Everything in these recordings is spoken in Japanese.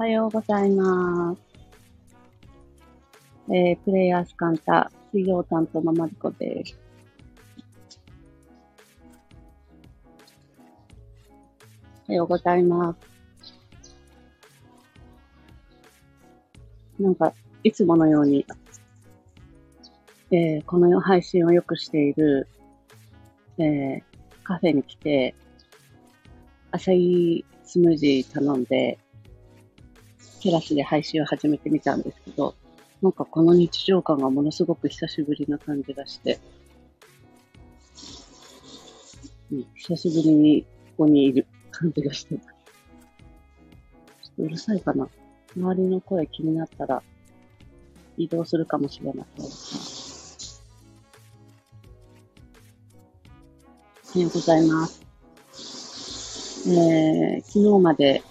おはようございます。えー、プレイヤースカンタ、水曜担当のマリコです。おはようございます。なんか、いつものように、えー、この配信をよくしている、えー、カフェに来て、アサイスムージー頼んで、テラスで配信を始めてみたんですけど、なんかこの日常感がものすごく久しぶりな感じがして、うん、久しぶりにここにいる感じがしてます。ちょっとうるさいかな。周りの声気になったら移動するかもしれません。おはようございます。えー、昨日まで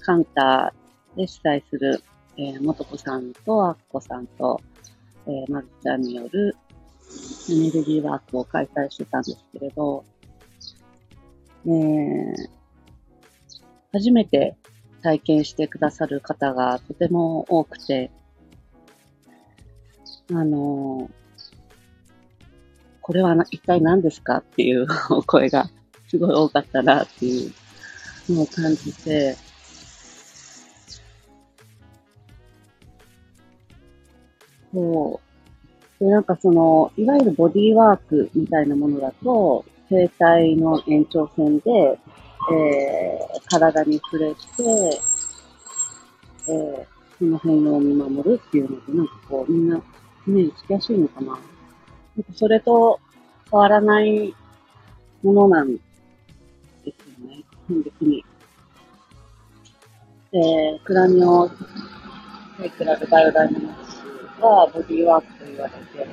カンタで主催する、えー、もとこさんとあっこさんと、えー、まるちゃんによるエネルギーワークを開催してたんですけれど、えー、初めて体験してくださる方がとても多くて、あのこれは一体何ですかっていうお声がすごい多かったなっていうのを感じて、そう。で、なんかその、いわゆるボディーワークみたいなものだと、生体の延長線で、えー、体に触れて、えー、その変容を見守るっていうので、なんかこう、みんな、イメージつきやすいのかな。なんかそれと変わらないものなんですよね。別に。えー、クラニオセイクラルバイオダイナミクスはボディーワークと言われて、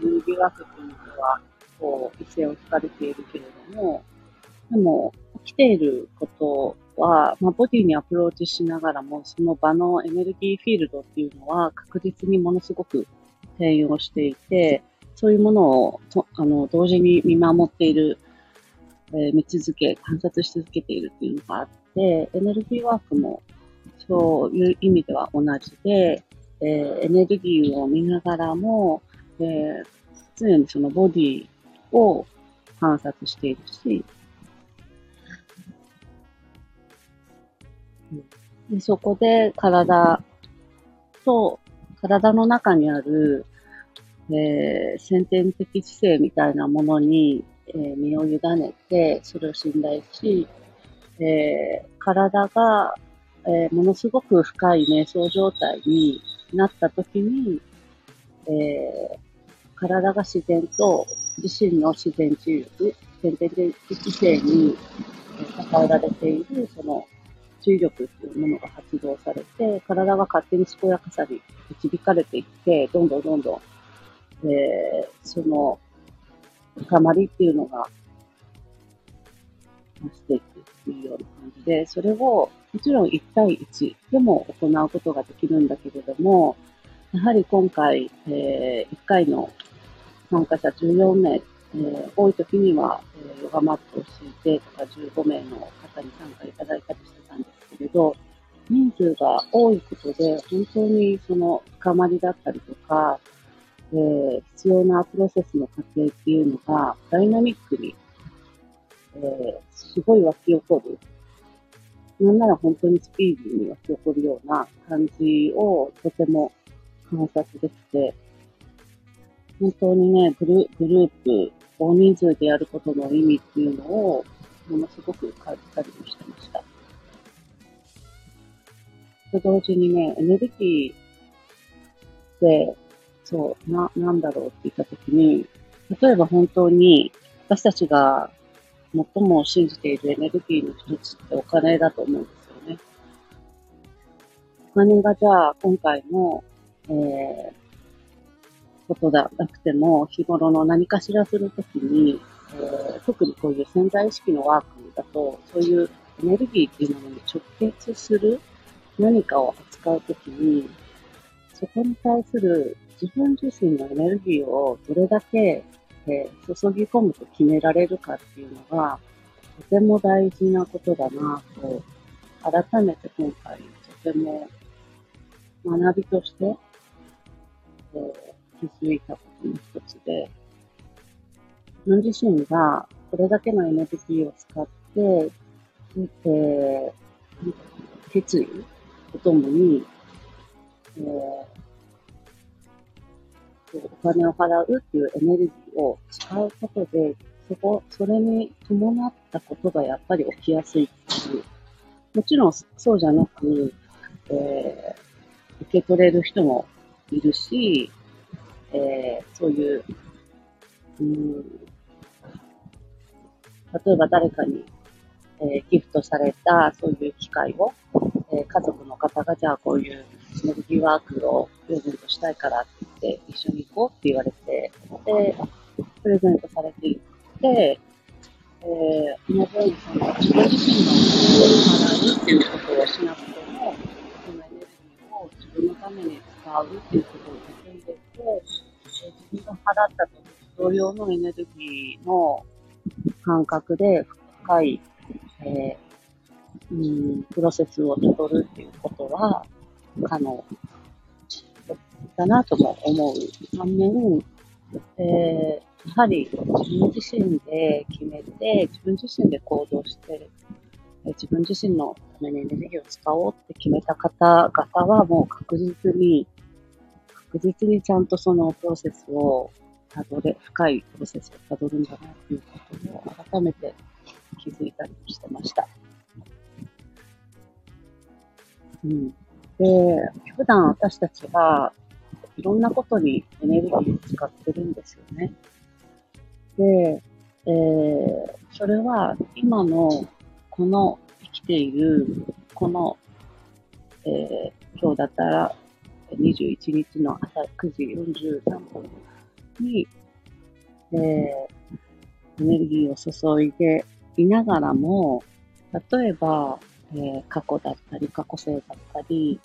ボディーワークっていうのは、こう、一線を引かれているけれども、でも、起きていることは、まあ、ボディにアプローチしながらも、その場のエネルギーフィールドっていうのは確実にものすごく転用していて、そういうものをとあの同時に見守っている、えー、見続け、観察し続けているっていうのがあって、エネルギーワークもそういう意味では同じで、えー、エネルギーを見ながらも、えー、常にそのボディを観察しているし、でそこで体と、体の中にある、えー、先天的知性みたいなものに、えー、身を委ねて、それを信頼し、えー、体が、えー、ものすごく深い瞑想状態になった時に、えー、体が自然と自身の自然治癒、先天的知性に支えられている、その注意力っていうものが発動されて、体が勝手に健やかさに導かれていって、どんどんどんどん、えー、その深まりっていうのがしていくっていうような感じで、それをもちろん1対1でも行うことができるんだけれども、やはり今回、えー、1回の参加者14名、えー、多い時には、えー、ヨガマットを敷いてとか15名の方に参加いただいたりしてたんですけれど、人数が多いことで、本当にその深まりだったりとか、えー、必要なプロセスの過程っていうのがダイナミックに、すごい湧き起こる。なんなら本当にスピーディーに湧き起こるような感じをとても観察できて、本当にね、グルグループ、大人数でやることの意味っていうのをものすごく感じたりもしてました。と同時にね、エネルギーで、そう、な、なんだろうって言ったときに、例えば本当に私たちが最も信じているエネルギーの一つってお金だと思うんですよね。お金がじゃあ今回の、えー、ことだなくても、日頃の何かしらするときに、えー、特にこういう潜在意識のワークだと、そういうエネルギーっていうものに直結する何かを扱うときに、そこに対する自分自身のエネルギーをどれだけ、え、注ぎ込むと決められるかっていうのが、とても大事なことだなと、改めて今回ちょっても学びとして、えー、気づいたことの一つで、自分自身がこれだけのエネルギーを使って、えー、決意とともに、えー、お金を払うっていうエネルギーを使うことで、そこ、それに伴ったことがやっぱり起きやすいっていう。もちろんそうじゃなく、えー、受け取れる人もいるし、えー、そういう、うん、例えば誰かに、えー、ギフトされたそういう機会を、えー、家族の方がじゃあこういうエネルギーワークをプレゼントしたいからって言って一緒に行こうって言われて、で、プレゼントされていって、えー、同じようにその自分自身の払うっていうことをしなくても、そのエネルギーを自分のために使うっていうことを進んでいて、えー、自分が払ったと同様のエネルギーの感覚で深い、えー、うん、プロセスをたどるっていうことは可能。だなとも思う反面、えー、やはり自分自身で決めて、自分自身で行動して、自分自身のためにエネルギーを使おうって決めた方々はもう確実に、確実にちゃんとそのプロセスをたどれ、深いプロセスをたどるんだなっていうことを改めて気づいたりしてました。うん。で、普段私たちはいろんなことにエネルギーを使ってるんですよね。で、えー、それは今のこの生きているこの、えー、今日だったら21日の朝9時43分に、えー、エネルギーを注いでいながらも、例えば、えー、過去だったり、過去性だったり、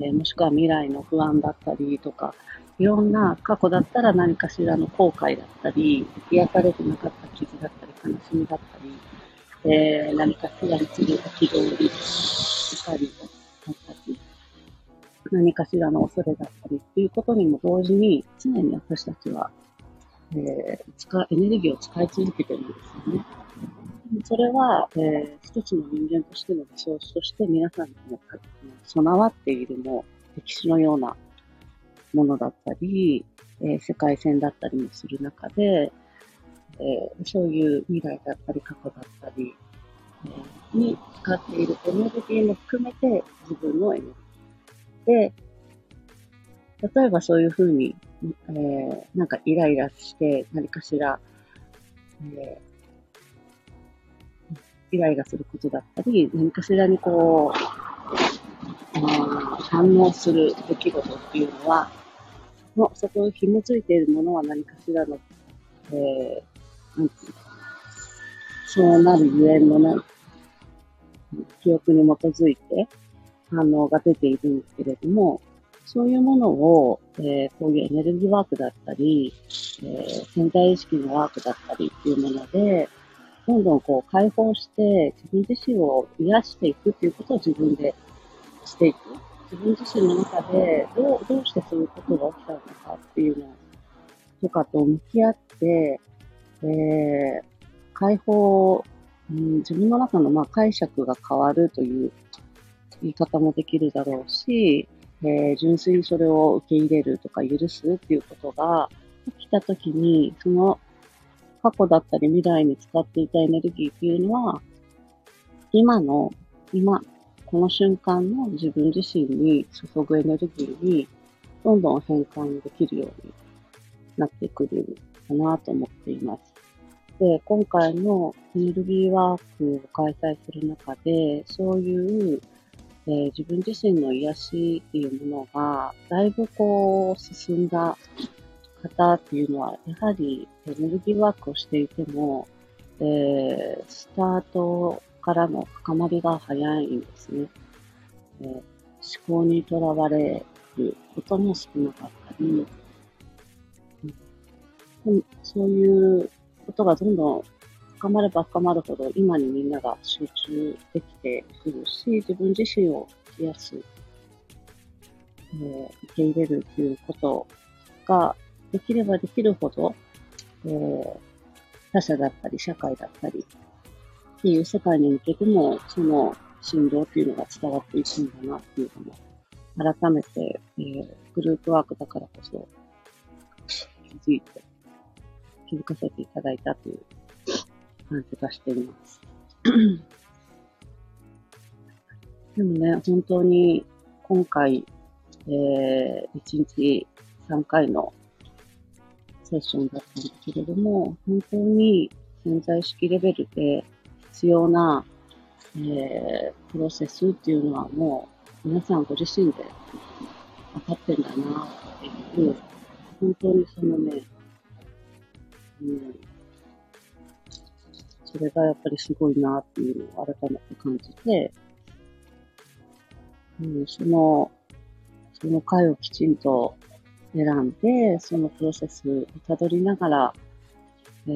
え、もしくは未来の不安だったりとか、いろんな過去だったら何かしらの後悔だったり、癒されてなかった傷だったり、悲しみだったり、えー、何かしらに次ぐ憤り、怒りだったり、何かしらの恐れだったりっていうことにも同時に、常に私たちは、えー、エネルギーを使い続けてるんですよね。それは、えー、一つの人間としてのリソースとして皆さんにも備わっているも歴史のようなものだったり、えー、世界線だったりもする中で、えー、そういう未来だったり過去だったり、えー、に使っているエネルギーも含めて自分のエネルギー。で、例えばそういうふうに、えー、なんかイライラして何かしら、えー、イライラすることだったり、何かしらにこう、反応する出来事っていうのは、のそこに紐づいているものは何かしらの、えー、なんそうなるゆえんのな記憶に基づいて反応が出ているんですけれども、そういうものを、えー、こういうエネルギーワークだったり、えー、潜在意識のワークだったりっていうもので、どんどんこう解放して自分自身を癒していくっていうことを自分でしていく。自分自身の中でどう、どうしてそういうことが起きたのかっていうのとかと向き合って、えー、解放、うん、自分の中のまあ解釈が変わるという言い方もできるだろうし、えー、純粋にそれを受け入れるとか許すっていうことが起きたときに、その過去だったり未来に使っていたエネルギーっていうのは、今の、今、この瞬間の自分自身に注ぐエネルギーに、どんどん変換できるようになってくるかなと思っています。で、今回のエネルギーワークを開催する中で、そういうえー、自分自身の癒しっていうものが、だいぶこう、進んだ方っていうのは、やはりエネルギーワークをしていても、えー、スタートからの深まりが早いんですね。えー、思考にとらわれることも少なかったり、うん、そういうことがどんどん深まれば深まるほど今にみんなが集中できてくるし、自分自身を癒すえ受け入れるということができればできるほど、えー、他者だったり社会だったりっていう世界に向けても、その振動っていうのが伝わっていくんだなっていうのも、改めて、えー、グループワークだからこそ気づいて、気づかせていただいたという感じがしています。でもね、本当に今回、えー、1日3回のセッションだったんだけれども、本当に潜在意識レベルで必要な、えー、プロセスっていうのはもう皆さんご自身で分かってんだなっていう、本当にそのね、うん、それがやっぱりすごいなっていうのを改めて感じて、うん、その、その回をきちんと選んで、そのプロセスをたどりながら、えー、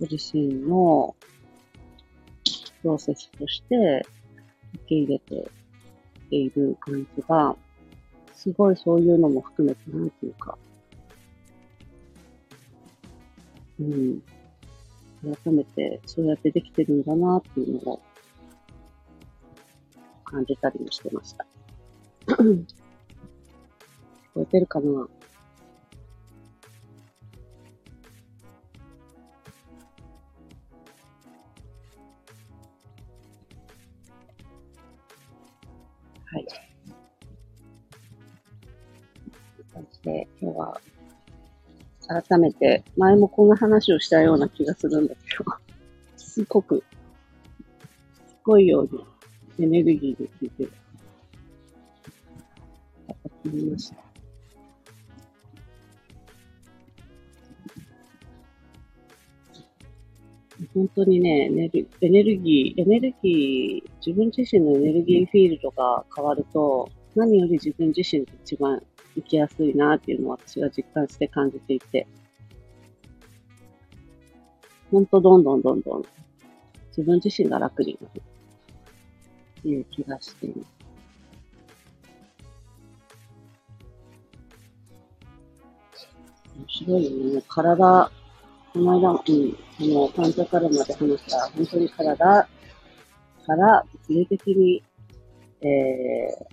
ご自身のプロセスとして受け入れている感じが、すごいそういうのも含めて、なんていうか、うん、改めてそうやってできてるんだなっていうのを感じたりもしてました。聞こえてるかな？はい。感じで、今日は、改めて、前もこんな話をしたような気がするんだけど、すごく、すごいようにエネルギーでついてる。ました。本当にね、エネルギー、エネルギー、自分自身のエネルギーフィールドが変わると、何より自分自身が一番生きやすいなっていうのを私は実感して感じていて、本当どんどんどんどん自分自身が楽になるっていう気がしています。面白いよね。体、この間、うん、あの、患者からまで話した、本当に体から物理的に、えー、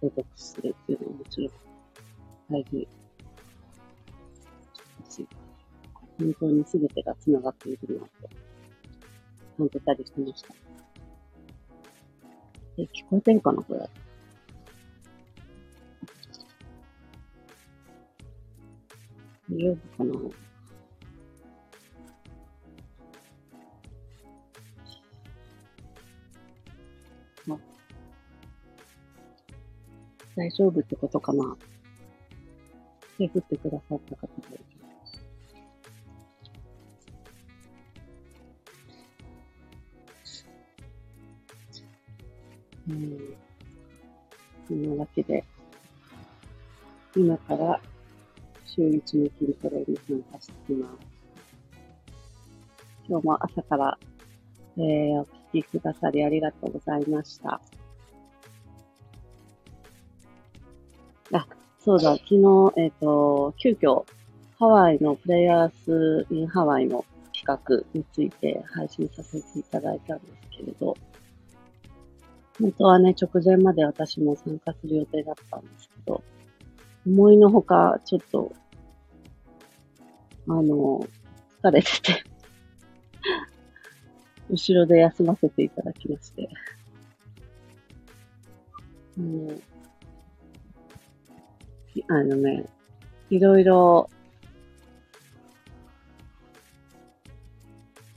デトックスするっていうのはもちろん大事だし、本当に全てが繋がっているなと感じたりしてました。え、聞こえてるかなこれ。大丈夫かな大丈夫ってことかな手振ってくださった方がいる。うん。そんなわけで、今から週1の筋トレに参加しています。今日も朝から、えー、お聞きくださりありがとうございました。そうだ、昨日、えっ、ー、と、急遽、ハワイのプレイヤース・イン・ハワイの企画について配信させていただいたんですけれど、本当はね、直前まで私も参加する予定だったんですけど、思いのほか、ちょっとあの、疲れてて後ろで休ませていただきまして。うん、あのね、いろいろ、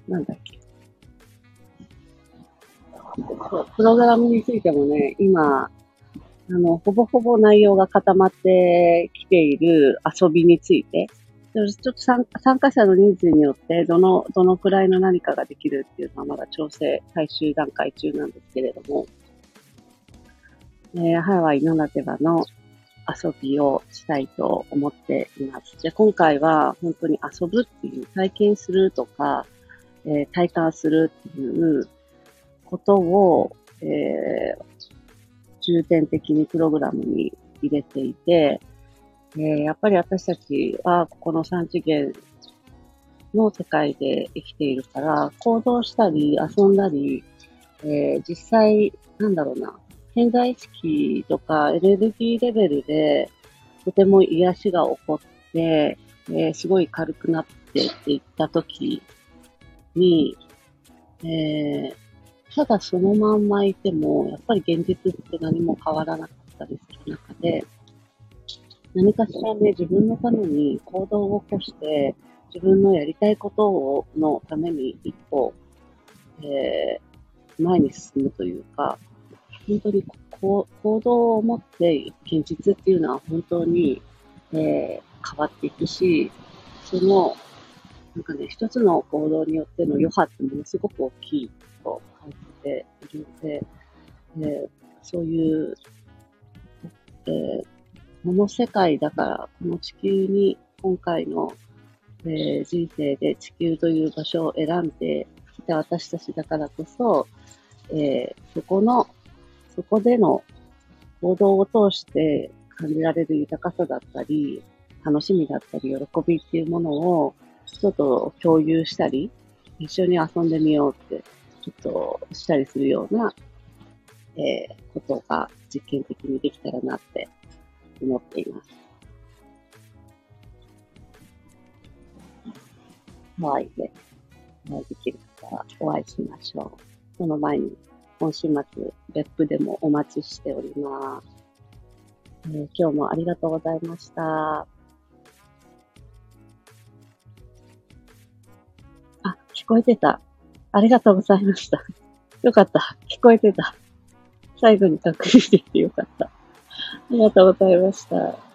なんだっけ。プログラムについてもね、今、あの、ほぼほぼ内容が固まってきている遊びについて、ちょっと参加者の人数によって、どの、どのくらいの何かができるっていうのはまだ調整、最終段階中なんですけれども、えー、ハワイならではの遊びをしたいと思っています。じゃ今回は本当に遊ぶっていう、体験するとか、えー、体感するっていうことを、えー、重点的にプログラムに入れていて、えー、やっぱり私たちはここの3次元の世界で生きているから、行動したり遊んだり、えー、実際、なんだろうな、潜在意識とかエネルギーレベルでとても癒しが起こって、えー、すごい軽くなってっていった時に、えー、ただそのまんまいても、やっぱり現実って何も変わらなかったりする中で、何かしらね、自分のために行動を起こして、自分のやりたいことをのために一歩、えー、前に進むというか、本当にこ行動を持って現実っていうのは本当に、えー、変わっていくし、その、なんかね、一つの行動によっての余波ってものすごく大きいと感じているので、えー、そういう、えー、この世界だから、この地球に今回の、えー、人生で地球という場所を選んできた私たちだからこそ、えー、そこのそこでの行動を通して感じられる豊かさだったり、楽しみだったり、喜びっていうものをちょっと共有したり、一緒に遊んでみようって、ちょっとしたりするような、えー、ことが実験的にできたらなって思っています。ハワイでお会いできる方はお会いしましょう。その前に今週末、別府でもお待ちしております。えー、今日もありがとうございました。あ、聞こえてた。ありがとうございました。よかった。聞こえてた。最後に確認できてよかった。ありがとうございました。